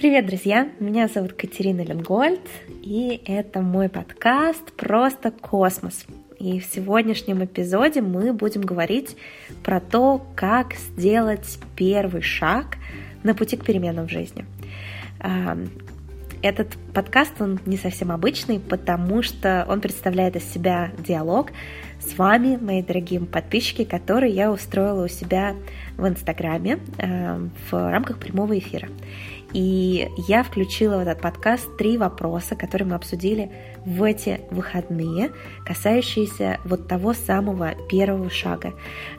Привет, друзья! Меня зовут Катерина Ленгольд, и это мой подкаст «Просто космос». И в сегодняшнем эпизоде мы будем говорить про то, как сделать первый шаг на пути к переменам в жизни. Этот подкаст, он не совсем обычный, потому что он представляет из себя диалог с вами, мои дорогие подписчики, который я устроила у себя в Инстаграме в рамках прямого эфира. И я включила в этот подкаст три вопроса, которые мы обсудили в эти выходные, касающиеся вот того самого первого шага.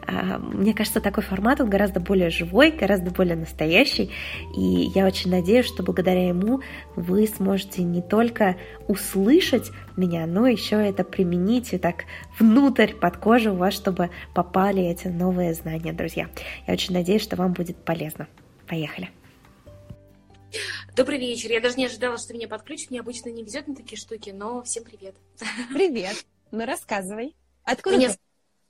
А, мне кажется, такой формат, он гораздо более живой, гораздо более настоящий, и я очень надеюсь, что благодаря ему вы сможете не только услышать меня, но еще это применить и так внутрь, под кожу у вас, чтобы попали эти новые знания, друзья. Я очень надеюсь, что вам будет полезно. Поехали! Добрый вечер. Я даже не ожидала, что меня подключат. Мне обычно не везет на такие штуки, но всем привет. Привет. Ну, рассказывай. Откуда меня, ты?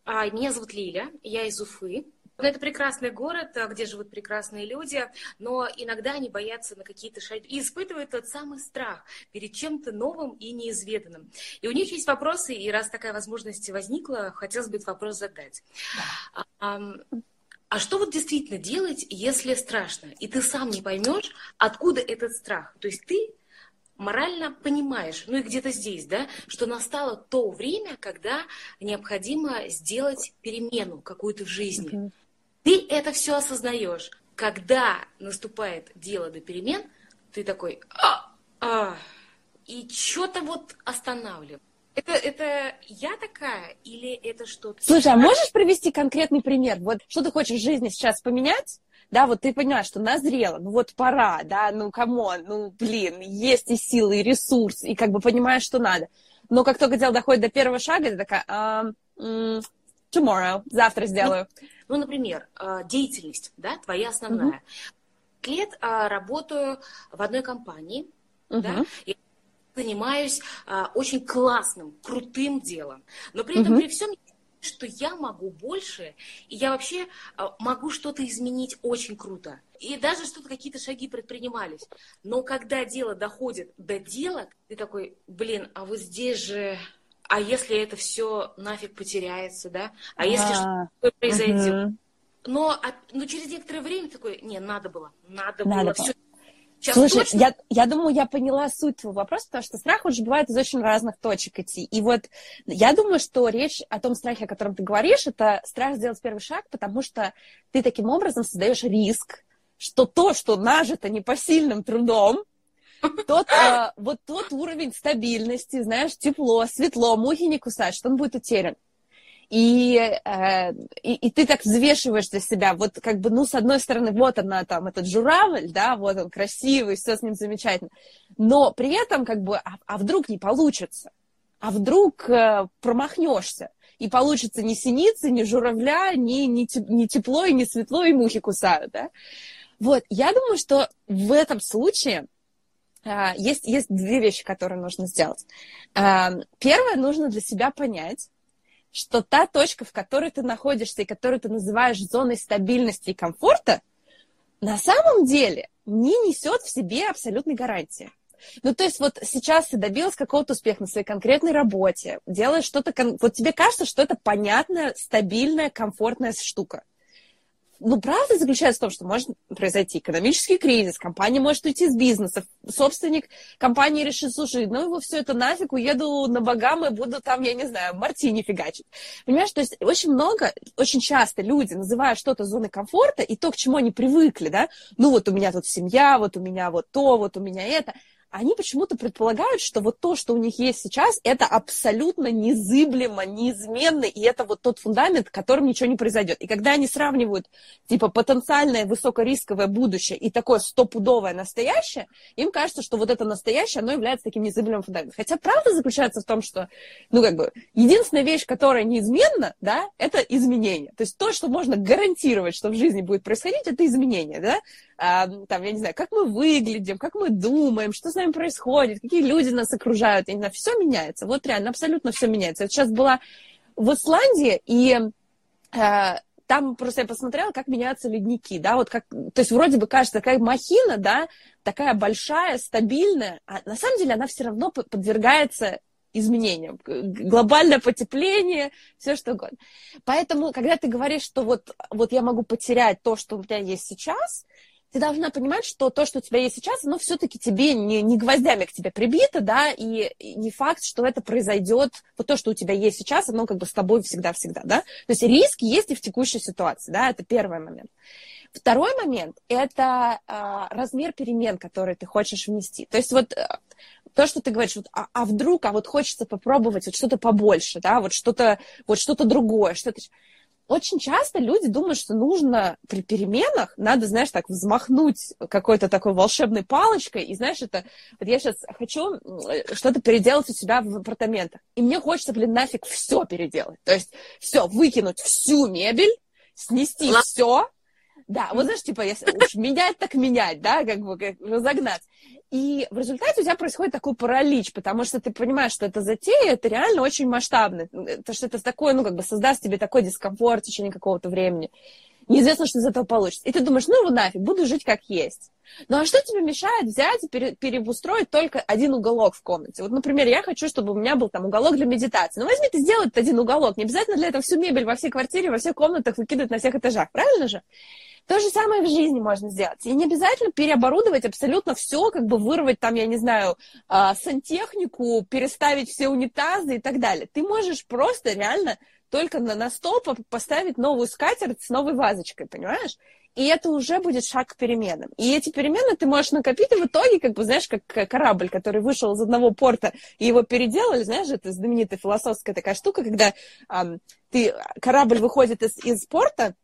А, меня зовут Лиля, я из Уфы. Это прекрасный город, а, где живут прекрасные люди, но иногда они боятся на какие-то шаги и испытывают тот самый страх перед чем-то новым и неизведанным. И у них есть вопросы, и раз такая возможность возникла, хотелось бы этот вопрос задать. Да. А что вот действительно делать, если страшно, и ты сам не поймешь, откуда этот страх? То есть ты морально понимаешь, ну и где-то здесь, да, что настало то время, когда необходимо сделать перемену какую-то в жизни. Mm-hmm. Ты это все осознаешь. Когда наступает дело до перемен, ты такой, а, а, и что-то вот останавливает. Это, это я такая или это что-то... Слушай, а можешь привести конкретный пример? Вот что ты хочешь в жизни сейчас поменять? Да, вот ты понимаешь, что назрело, ну вот пора, да, ну come on, ну блин, есть и силы, и ресурс, и как бы понимаешь, что надо. Но как только дело доходит до первого шага, ты такая, um, tomorrow, завтра сделаю. Ну, например, а, деятельность, да, твоя основная. Mm-hmm. Лет а, работаю в одной компании, mm-hmm. да, и занимаюсь а, очень классным, крутым делом. Но при этом, угу. при всем, что я могу больше, и я вообще могу что-то изменить очень круто. И даже что-то, какие-то шаги предпринимались. Но когда дело доходит до дела, ты такой, блин, а вот здесь же... А если это все нафиг потеряется, да? А если что-то произойдет? Но, но через некоторое время такой, не, надо было, надо, надо было, было. все Сейчас Слушай, точно... я, я думаю, я поняла суть твоего вопроса, потому что страх уже бывает из очень разных точек идти. И вот я думаю, что речь о том страхе, о котором ты говоришь, это страх сделать первый шаг, потому что ты таким образом создаешь риск, что то, что нажито непосильным трудом, тот, э, вот тот уровень стабильности, знаешь, тепло, светло, мухи не кусают, что он будет утерян. И, э, и, и ты так взвешиваешь для себя, вот как бы, ну, с одной стороны, вот она там, этот журавль, да, вот он красивый, все с ним замечательно, но при этом как бы, а, а вдруг не получится, а вдруг э, промахнешься, и получится ни синицы, ни журавля, ни, ни, ни тепло, и ни светло, и мухи кусают, да. Вот, я думаю, что в этом случае есть, есть две вещи, которые нужно сделать. Э, первое, нужно для себя понять, что та точка, в которой ты находишься и которую ты называешь зоной стабильности и комфорта, на самом деле не несет в себе абсолютной гарантии. Ну, то есть вот сейчас ты добилась какого-то успеха на своей конкретной работе, делаешь что-то, вот тебе кажется, что это понятная, стабильная, комфортная штука ну, правда заключается в том, что может произойти экономический кризис, компания может уйти из бизнеса, собственник компании решит, слушай, ну его все это нафиг, уеду на богам и буду там, я не знаю, мартини фигачить. Понимаешь, то есть очень много, очень часто люди называют что-то зоной комфорта и то, к чему они привыкли, да, ну вот у меня тут семья, вот у меня вот то, вот у меня это, они почему-то предполагают, что вот то, что у них есть сейчас, это абсолютно незыблемо, неизменно, и это вот тот фундамент, которым ничего не произойдет. И когда они сравнивают, типа, потенциальное высокорисковое будущее и такое стопудовое настоящее, им кажется, что вот это настоящее, оно является таким незыблемым фундаментом. Хотя правда заключается в том, что, ну, как бы, единственная вещь, которая неизменна, да, это изменение. То есть то, что можно гарантировать, что в жизни будет происходить, это изменение, да там, я не знаю, как мы выглядим, как мы думаем, что с нами происходит, какие люди нас окружают, я не знаю, все меняется, вот реально, абсолютно все меняется. Я сейчас была в Исландии, и э, там просто я посмотрела, как меняются ледники, да, вот как, то есть вроде бы кажется, такая махина, да, такая большая, стабильная, а на самом деле она все равно подвергается изменениям, глобальное потепление, все что угодно. Поэтому, когда ты говоришь, что вот, вот я могу потерять то, что у меня есть сейчас, ты должна понимать, что то, что у тебя есть сейчас, оно все-таки тебе не, не гвоздями к тебе прибито, да, и не факт, что это произойдет, вот то, что у тебя есть сейчас, оно как бы с тобой всегда-всегда, да. То есть риски есть и в текущей ситуации, да, это первый момент. Второй момент – это э, размер перемен, которые ты хочешь внести. То есть вот э, то, что ты говоришь, вот, а, а вдруг, а вот хочется попробовать вот что-то побольше, да, вот что-то вот что-то другое, что-то очень часто люди думают, что нужно при переменах, надо, знаешь, так взмахнуть какой-то такой волшебной палочкой, и, знаешь, это, вот я сейчас хочу что-то переделать у себя в апартаментах, и мне хочется, блин, нафиг все переделать, то есть все, выкинуть всю мебель, снести все, да, вот знаешь, типа, если уж менять, так менять, да, как бы как разогнать. И в результате у тебя происходит такой паралич, потому что ты понимаешь, что это затея, это реально очень масштабно. То, что это такое, ну, как бы создаст тебе такой дискомфорт в течение какого-то времени. Неизвестно, что из этого получится. И ты думаешь, ну его нафиг, буду жить как есть. Ну а что тебе мешает взять и пере- переустроить только один уголок в комнате? Вот, например, я хочу, чтобы у меня был там уголок для медитации. Ну возьми ты сделай один уголок. Не обязательно для этого всю мебель во всей квартире, во всех комнатах выкидывать на всех этажах. Правильно же? То же самое в жизни можно сделать. И не обязательно переоборудовать абсолютно все, как бы вырвать там, я не знаю, а, сантехнику, переставить все унитазы и так далее. Ты можешь просто реально только на, на стол поставить новую скатерть с новой вазочкой, понимаешь? И это уже будет шаг к переменам. И эти перемены ты можешь накопить, и в итоге, как бы, знаешь, как корабль, который вышел из одного порта, и его переделали, знаешь, это знаменитая философская такая штука, когда эм, ты, корабль выходит из, из порта,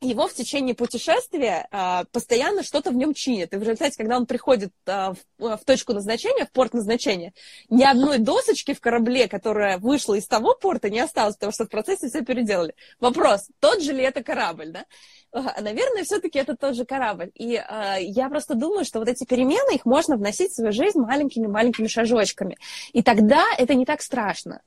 его в течение путешествия а, постоянно что-то в нем чинит. И в результате, когда он приходит а, в, в точку назначения, в порт назначения, ни одной досочки в корабле, которая вышла из того порта, не осталось, потому что в процессе все переделали. Вопрос, тот же ли это корабль, да? Наверное, все-таки это тот же корабль. И э, я просто думаю, что вот эти перемены, их можно вносить в свою жизнь маленькими-маленькими шажочками. И тогда это не так страшно.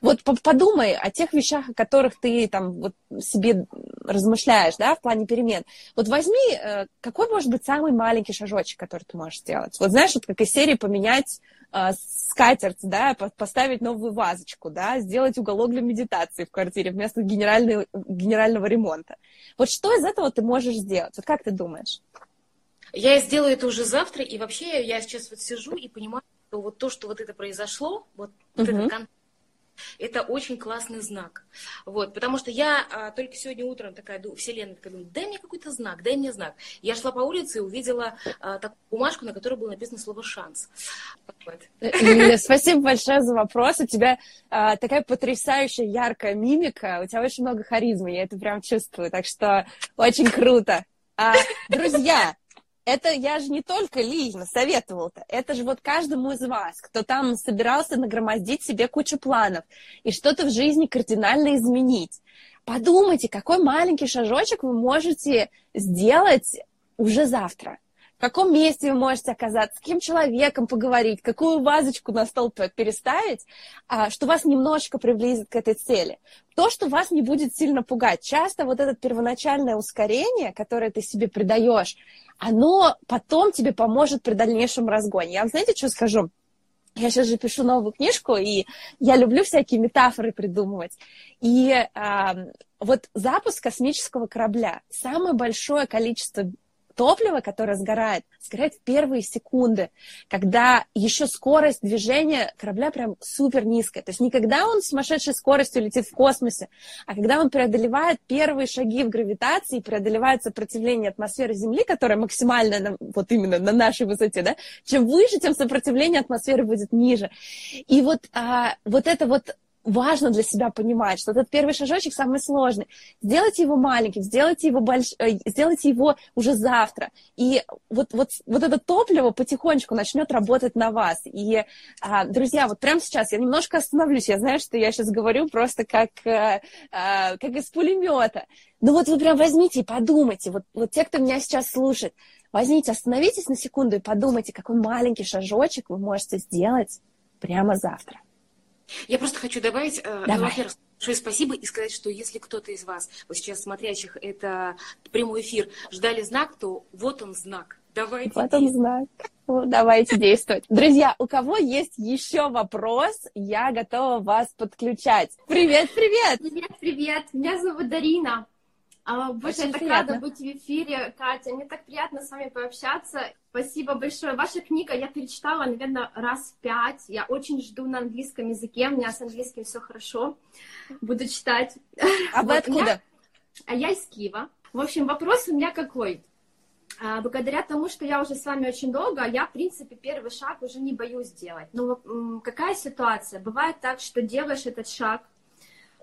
Вот подумай о тех вещах, о которых ты там вот себе размышляешь, да, в плане перемен. Вот возьми, э, какой может быть самый маленький шажочек, который ты можешь сделать? Вот знаешь, вот как из серии поменять э, скатерть, да, поставить новую вазочку, да, сделать уголок для медитации в квартире вместо генерального, генерального ремонта. Вот что из этого ты можешь сделать? Вот как ты думаешь? Я сделаю это уже завтра, и вообще я сейчас вот сижу и понимаю, что вот то, что вот это произошло, вот, вот uh-huh. этот это очень классный знак. Вот, потому что я а, только сегодня утром такая, вселенная такая, думаю, дай мне какой-то знак, дай мне знак. Я шла по улице и увидела а, такую бумажку, на которой было написано слово «шанс». Вот. Спасибо большое за вопрос. У тебя а, такая потрясающая, яркая мимика, у тебя очень много харизмы, я это прям чувствую, так что очень круто. А, друзья, это я же не только лично советовал-то, это же вот каждому из вас, кто там собирался нагромоздить себе кучу планов и что-то в жизни кардинально изменить. Подумайте, какой маленький шажочек вы можете сделать уже завтра в каком месте вы можете оказаться, с каким человеком поговорить, какую вазочку на стол переставить, а, что вас немножко приблизит к этой цели. То, что вас не будет сильно пугать. Часто вот это первоначальное ускорение, которое ты себе придаешь, оно потом тебе поможет при дальнейшем разгоне. Я вам знаете, что скажу? Я сейчас же пишу новую книжку, и я люблю всякие метафоры придумывать. И э, вот запуск космического корабля, самое большое количество топливо, которое сгорает, сгорает в первые секунды, когда еще скорость движения корабля прям супер низкая. То есть не когда он с сумасшедшей скоростью летит в космосе, а когда он преодолевает первые шаги в гравитации, преодолевает сопротивление атмосферы Земли, которая максимально на, вот именно на нашей высоте, да, чем выше, тем сопротивление атмосферы будет ниже. И вот, а, вот это вот важно для себя понимать, что этот первый шажочек самый сложный. Сделайте его маленьким, сделайте его, больш... Э, сделайте его уже завтра. И вот, вот, вот это топливо потихонечку начнет работать на вас. И, а, друзья, вот прямо сейчас я немножко остановлюсь. Я знаю, что я сейчас говорю просто как, а, как из пулемета. Но вот вы прям возьмите и подумайте. Вот, вот те, кто меня сейчас слушает, возьмите, остановитесь на секунду и подумайте, какой маленький шажочек вы можете сделать прямо завтра. Я просто хочу добавить, э, Давай. ну, во-первых, большое спасибо и сказать, что если кто-то из вас, вот сейчас смотрящих это прямой эфир, ждали знак, то вот он знак. Давайте вот он знак. Ну, давайте действовать. Друзья, у кого есть еще вопрос, я готова вас подключать. Привет, привет! Привет, привет! Меня зовут Дарина. А, боже, я так рада быть в эфире, Катя. Мне так приятно с вами пообщаться. Спасибо большое. Ваша книга я перечитала, наверное, раз пять. Я очень жду на английском языке. У меня с английским все хорошо. Буду читать. А вы откуда? А я из Киева. В общем, вопрос у меня какой? А, благодаря тому, что я уже с вами очень долго, я, в принципе, первый шаг уже не боюсь делать. Но какая ситуация? Бывает так, что делаешь этот шаг,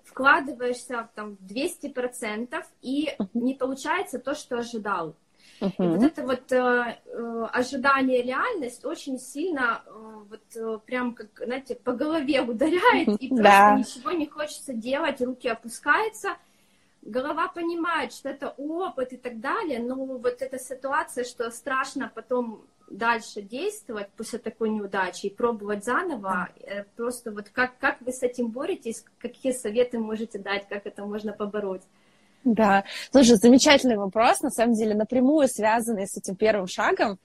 вкладываешься там 200% и не получается то, что ожидал. Uh-huh. И вот это вот э, э, ожидание реальность очень сильно э, вот э, прям как, знаете, по голове ударяет, и просто да. ничего не хочется делать, руки опускаются, голова понимает, что это опыт и так далее, но вот эта ситуация, что страшно потом дальше действовать после такой неудачи и пробовать заново, э, просто вот как, как вы с этим боретесь, какие советы можете дать, как это можно побороть? Да, слушай, замечательный вопрос, на самом деле напрямую связанный с этим первым шагом.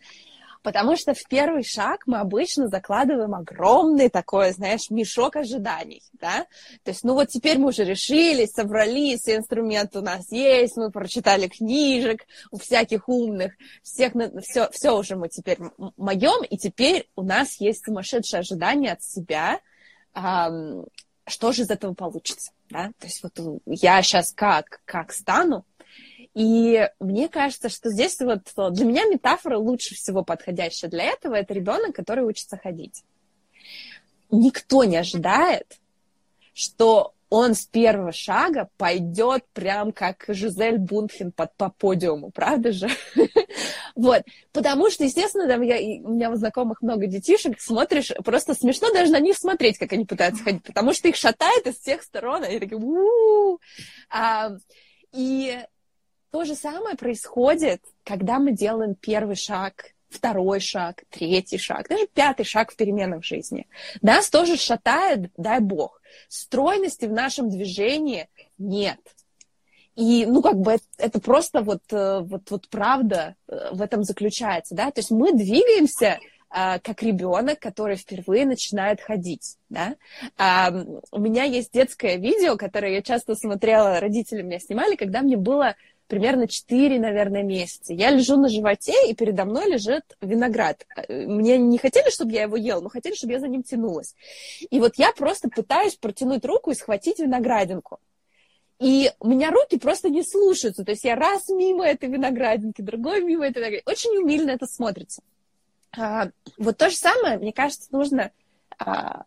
Потому что в первый шаг мы обычно закладываем огромный такой, знаешь, мешок ожиданий, да? То есть, ну вот теперь мы уже решились, собрались, все инструменты у нас есть, мы прочитали книжек у всяких умных, всех, все, все уже мы теперь моем, и теперь у нас есть сумасшедшее ожидание от себя, что же из этого получится, да? То есть вот я сейчас как, как стану, и мне кажется, что здесь вот для меня метафора лучше всего подходящая для этого. Это ребенок, который учится ходить. Никто не ожидает, что он с первого шага пойдет прям как Жизель Бунхен под, по подиуму, правда же? вот, потому что, естественно, там я, у меня у знакомых много детишек, смотришь, просто смешно даже на них смотреть, как они пытаются ходить, потому что их шатает из всех сторон, они такие, у И то же самое происходит, когда мы делаем первый шаг, второй шаг, третий шаг, даже пятый шаг в переменах жизни. Нас тоже шатает, дай бог. Стройности в нашем движении нет. И, ну, как бы это, это просто вот, э, вот, вот правда э, в этом заключается, да, то есть мы двигаемся а, как ребенок, который впервые начинает ходить, да. А, у меня есть детское видео, которое я часто смотрела, родители меня снимали, когда мне было примерно 4, наверное, месяца. Я лежу на животе, и передо мной лежит виноград. Мне не хотели, чтобы я его ел, но хотели, чтобы я за ним тянулась. И вот я просто пытаюсь протянуть руку и схватить виноградинку. И у меня руки просто не слушаются. То есть я раз мимо этой виноградинки, другой мимо этой виноградинки. Очень умильно это смотрится. А, вот то же самое, мне кажется, нужно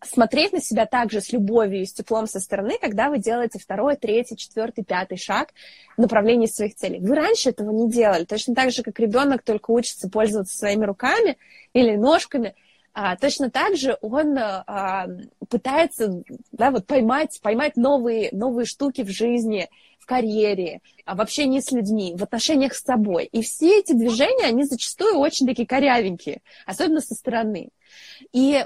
смотреть на себя также с любовью и с теплом со стороны, когда вы делаете второй, третий, четвертый, пятый шаг в направлении своих целей. Вы раньше этого не делали, точно так же, как ребенок только учится пользоваться своими руками или ножками, а, точно так же он а, пытается да, вот поймать, поймать новые, новые штуки в жизни, в карьере, а, в общении с людьми, в отношениях с собой. И все эти движения, они зачастую очень такие корявенькие, особенно со стороны. И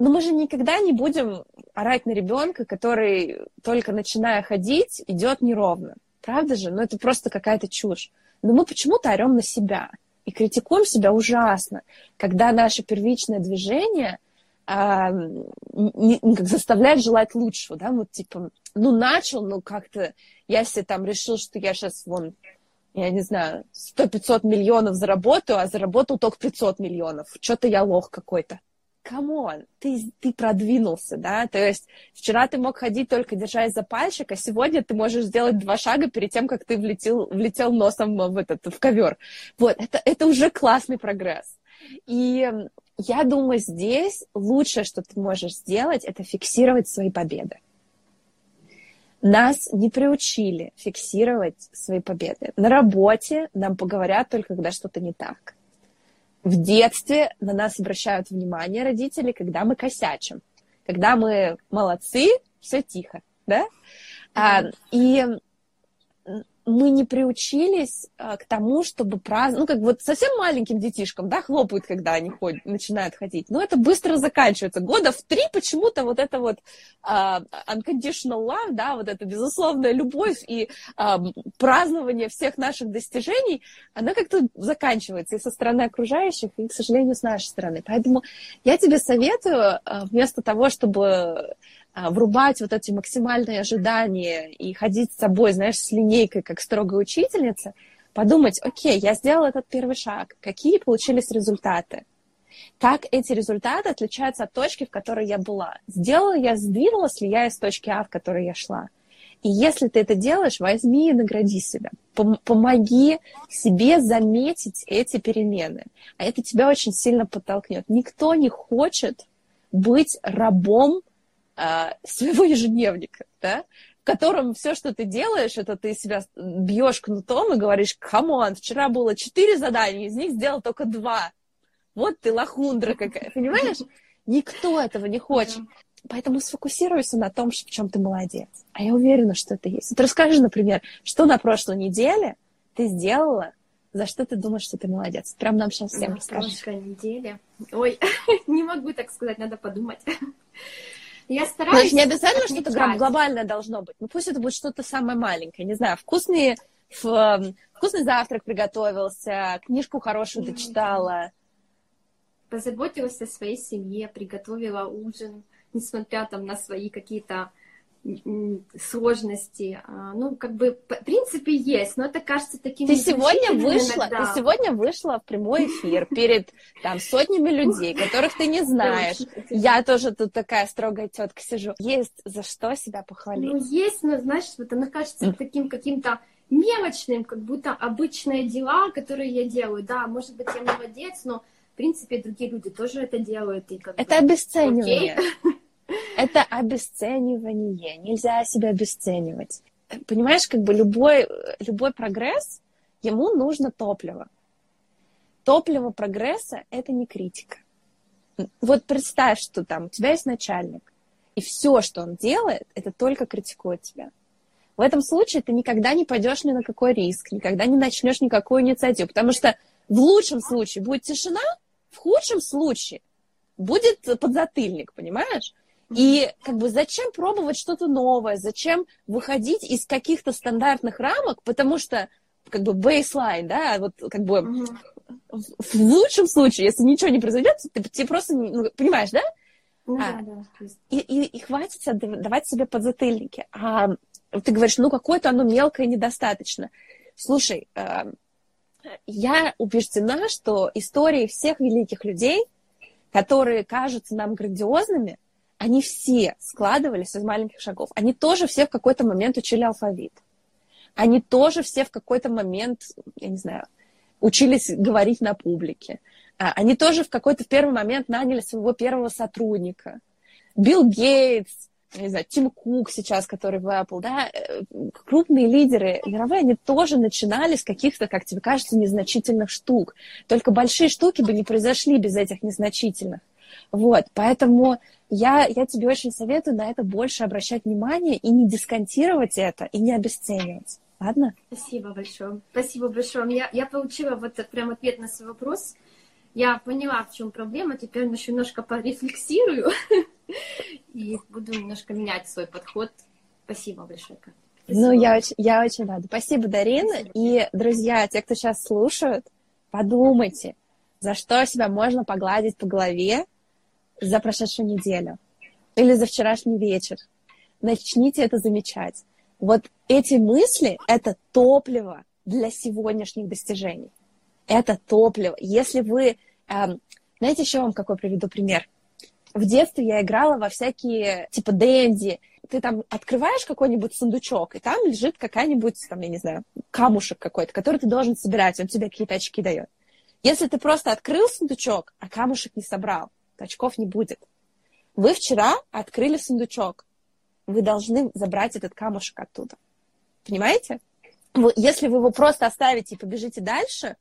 но мы же никогда не будем орать на ребенка, который только начиная ходить, идет неровно. Правда же? Ну, это просто какая-то чушь. Но мы почему-то орем на себя и критикуем себя ужасно, когда наше первичное движение а, не, не, как заставляет желать лучшего, да, вот типа, ну, начал, ну, как-то, я себе там решил, что я сейчас, вон, я не знаю, 100-500 миллионов заработаю, а заработал только 500 миллионов. Что-то я лох какой-то come on, ты, ты продвинулся, да, то есть вчера ты мог ходить только держась за пальчик, а сегодня ты можешь сделать два шага перед тем, как ты влетел, влетел носом в этот, в ковер. Вот, это, это уже классный прогресс. И я думаю, здесь лучшее, что ты можешь сделать, это фиксировать свои победы. Нас не приучили фиксировать свои победы. На работе нам поговорят только, когда что-то не так в детстве на нас обращают внимание родители, когда мы косячим. Когда мы молодцы, все тихо, да? А, и мы не приучились а, к тому, чтобы праздновать, ну, как вот совсем маленьким детишкам, да, хлопают, когда они ходят, начинают ходить, но это быстро заканчивается. Года в три почему-то вот это вот uh, unconditional love, да, вот эта безусловная любовь и uh, празднование всех наших достижений, она как-то заканчивается и со стороны окружающих, и, к сожалению, с нашей стороны. Поэтому я тебе советую, uh, вместо того, чтобы а, врубать вот эти максимальные ожидания и ходить с собой, знаешь, с линейкой, как строгая учительница, подумать, окей, я сделала этот первый шаг, какие получились результаты, как эти результаты отличаются от точки, в которой я была. Сделала я, сдвинулась ли я из точки А, в которой я шла. И если ты это делаешь, возьми и награди себя. Помоги себе заметить эти перемены. А это тебя очень сильно подтолкнет. Никто не хочет быть рабом а, своего ежедневника, да, в котором все, что ты делаешь, это ты себя бьешь кнутом и говоришь, come on, вчера было четыре задания, из них сделал только два. Вот ты лохундра какая, понимаешь? Никто этого не хочет. Поэтому сфокусируйся на том, в чем ты молодец. А я уверена, что это есть. Вот расскажи, например, что на прошлой неделе ты сделала, за что ты думаешь, что ты молодец? Прям нам сейчас всем расскажешь. На прошлой неделе. Ой, не могу так сказать, надо подумать. Я стараюсь... Значит, не обязательно что-то глобальное должно быть. Ну, пусть это будет что-то самое маленькое. Не знаю, вкусный, вкусный завтрак приготовился, книжку хорошую дочитала. Позаботилась о своей семье, приготовила ужин, несмотря там на свои какие-то сложности. А, ну, как бы, в принципе, есть, но это кажется таким Ты сегодня вышла, иногда. ты сегодня вышла в прямой эфир перед там сотнями людей, которых ты не знаешь. Я тоже тут такая строгая тетка сижу. Есть за что себя похвалить. Ну, есть, но, знаешь, вот она кажется таким каким-то мелочным, как будто обычные дела, которые я делаю. Да, может быть, я молодец, но, в принципе, другие люди тоже это делают. И как это бы, обесценивание. Окей. Это обесценивание. Нельзя себя обесценивать. Понимаешь, как бы любой, любой прогресс, ему нужно топливо. Топливо прогресса – это не критика. Вот представь, что там у тебя есть начальник, и все, что он делает, это только критикует тебя. В этом случае ты никогда не пойдешь ни на какой риск, никогда не начнешь никакую инициативу, потому что в лучшем случае будет тишина, в худшем случае будет подзатыльник, понимаешь? И как бы зачем пробовать что-то новое, зачем выходить из каких-то стандартных рамок, потому что как бы бейслайн, да, вот как бы mm в, лучшем случае, если ничего не произойдет, ты, ты просто, ну, понимаешь, да? Ну, а, да, да. И, и, и хватит давать себе подзатыльники. А ты говоришь, ну какое-то оно мелкое недостаточно. Слушай, э, я убеждена, что истории всех великих людей, которые кажутся нам грандиозными, они все складывались из маленьких шагов. Они тоже все в какой-то момент учили алфавит. Они тоже все в какой-то момент, я не знаю, учились говорить на публике. А, они тоже в какой-то первый момент наняли своего первого сотрудника. Билл Гейтс, не знаю, Тим Кук сейчас, который в Apple, да, э, крупные лидеры мировые, они тоже начинали с каких-то, как тебе кажется, незначительных штук. Только большие штуки бы не произошли без этих незначительных. Вот, поэтому я, я тебе очень советую на это больше обращать внимание и не дисконтировать это, и не обесценивать. Ладно? Спасибо большое. Спасибо большое. Я, я получила вот прям ответ на свой вопрос. Я поняла, в чем проблема. Теперь еще немножко порефлексирую и буду немножко менять свой подход. Спасибо большое. Спасибо. Ну, я очень, я очень рада. Спасибо, Дарина. Спасибо. И, друзья, те, кто сейчас слушают, подумайте, за что себя можно погладить по голове, за прошедшую неделю или за вчерашний вечер. Начните это замечать. Вот эти мысли — это топливо для сегодняшних достижений. Это топливо. Если вы... Эм, знаете, еще вам какой приведу пример? В детстве я играла во всякие, типа, Дэнди. Ты там открываешь какой-нибудь сундучок, и там лежит какая-нибудь, там, я не знаю, камушек какой-то, который ты должен собирать, он тебе какие-то очки дает. Если ты просто открыл сундучок, а камушек не собрал, очков не будет. Вы вчера открыли сундучок. Вы должны забрать этот камушек оттуда. Понимаете? Если вы его просто оставите и побежите дальше,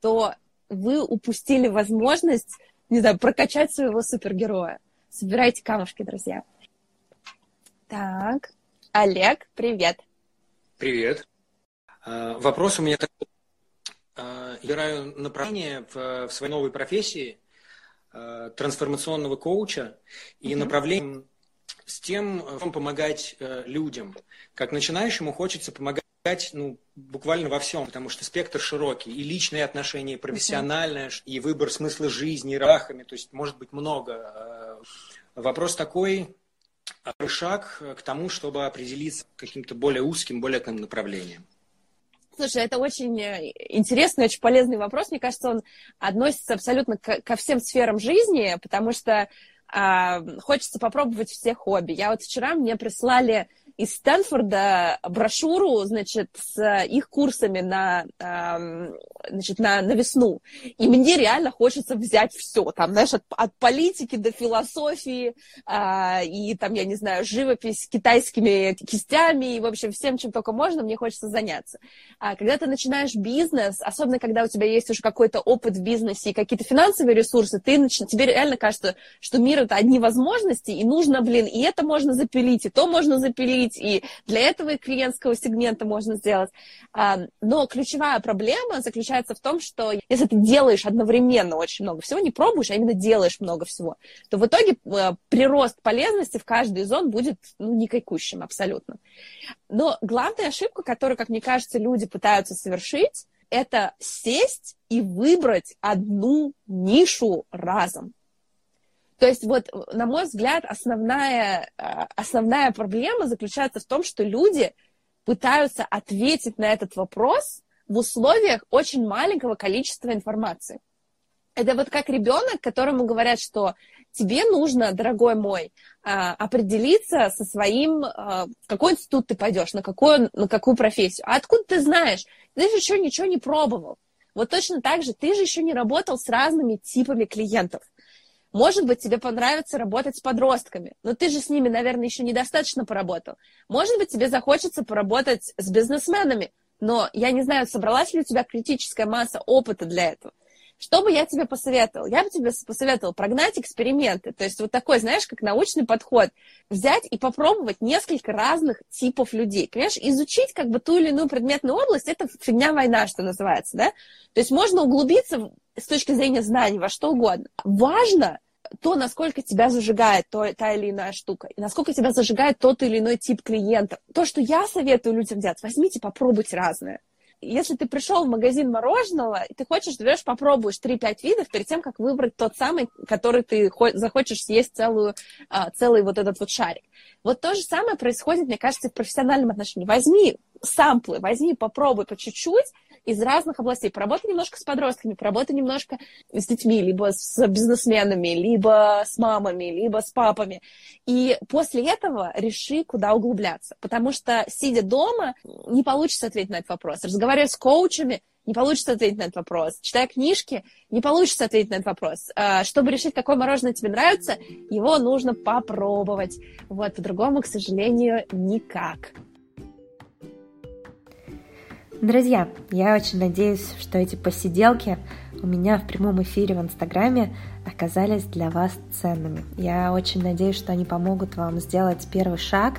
то вы упустили возможность, не знаю, прокачать своего супергероя. Собирайте камушки, друзья. Так, Олег, привет. Привет. А, вопрос у меня такой. А, я играю направление в своей новой профессии а, трансформационного коуча и mm-hmm. направление с тем, помогать э, людям. Как начинающему хочется помогать ну, буквально во всем, потому что спектр широкий. И личные отношения, и профессиональное, uh-huh. и выбор смысла жизни, рахами. То есть может быть много. Вопрос такой, шаг к тому, чтобы определиться каким-то более узким, более к направлением. Слушай, это очень э, интересный, очень полезный вопрос. Мне кажется, он относится абсолютно ко, всем сферам жизни, потому что э, хочется попробовать все хобби. Я вот вчера мне прислали из Стэнфорда брошюру, значит, с их курсами на, значит, на, на весну. И мне реально хочется взять все, там, знаешь, от, от политики до философии, а, и там, я не знаю, живопись китайскими кистями, и, в общем, всем, чем только можно, мне хочется заняться. А когда ты начинаешь бизнес, особенно когда у тебя есть уже какой-то опыт в бизнесе и какие-то финансовые ресурсы, ты тебе реально кажется, что мир это одни возможности, и нужно, блин, и это можно запилить, и то можно запилить, быть, и для этого и клиентского сегмента можно сделать. Но ключевая проблема заключается в том, что если ты делаешь одновременно очень много всего, не пробуешь, а именно делаешь много всего, то в итоге э, прирост полезности в каждый из зон будет ну, никакущим абсолютно. Но главная ошибка, которую, как мне кажется, люди пытаются совершить, это сесть и выбрать одну нишу разом. То есть вот, на мой взгляд, основная, э, основная проблема заключается в том, что люди пытаются ответить на этот вопрос в условиях очень маленького количества информации. Это вот как ребенок, которому говорят, что тебе нужно, дорогой мой, э, определиться со своим, э, в какой институт ты пойдешь, на какую, на какую профессию. А откуда ты знаешь? Ты же еще ничего не пробовал. Вот точно так же ты же еще не работал с разными типами клиентов. Может быть, тебе понравится работать с подростками, но ты же с ними, наверное, еще недостаточно поработал. Может быть, тебе захочется поработать с бизнесменами, но я не знаю, собралась ли у тебя критическая масса опыта для этого. Что бы я тебе посоветовал? Я бы тебе посоветовал прогнать эксперименты. То есть вот такой, знаешь, как научный подход. Взять и попробовать несколько разных типов людей. Понимаешь, изучить как бы ту или иную предметную область, это фигня война, что называется, да? То есть можно углубиться с точки зрения знаний во что угодно. Важно то, насколько тебя зажигает то, та или иная штука, и насколько тебя зажигает тот или иной тип клиента. То, что я советую людям делать, возьмите, попробуйте разное. Если ты пришел в магазин мороженого, и ты хочешь, ты берешь, попробуешь 3-5 видов перед тем, как выбрать тот самый, который ты захочешь съесть целую, а, целый вот этот вот шарик. Вот то же самое происходит, мне кажется, в профессиональном отношении. Возьми самплы, возьми, попробуй по чуть-чуть, из разных областей. Поработай немножко с подростками, поработай немножко с детьми, либо с бизнесменами, либо с мамами, либо с папами. И после этого реши, куда углубляться. Потому что, сидя дома, не получится ответить на этот вопрос. Разговаривая с коучами, не получится ответить на этот вопрос. Читая книжки, не получится ответить на этот вопрос. А, чтобы решить, какое мороженое тебе нравится, его нужно попробовать. Вот, по-другому, к сожалению, никак. Друзья, я очень надеюсь, что эти посиделки у меня в прямом эфире в Инстаграме оказались для вас ценными. Я очень надеюсь, что они помогут вам сделать первый шаг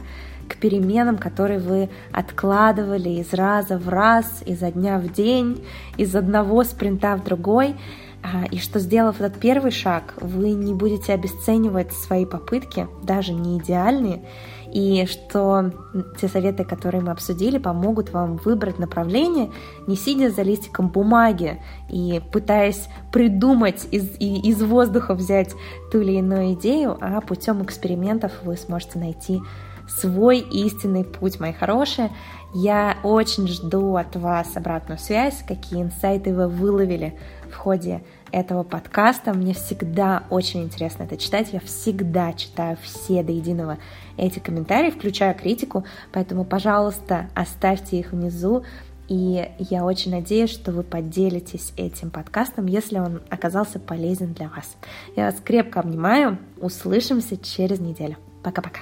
к переменам, которые вы откладывали из раза в раз, изо дня в день, из одного спринта в другой, а, и что сделав этот первый шаг, вы не будете обесценивать свои попытки, даже не идеальные, и что те советы, которые мы обсудили, помогут вам выбрать направление, не сидя за листиком бумаги и пытаясь придумать из, из воздуха взять ту или иную идею, а путем экспериментов вы сможете найти свой истинный путь, мои хорошие. Я очень жду от вас обратную связь, какие инсайты вы выловили в ходе этого подкаста. Мне всегда очень интересно это читать. Я всегда читаю все до единого эти комментарии, включая критику. Поэтому, пожалуйста, оставьте их внизу. И я очень надеюсь, что вы поделитесь этим подкастом, если он оказался полезен для вас. Я вас крепко обнимаю. Услышимся через неделю. Пока-пока.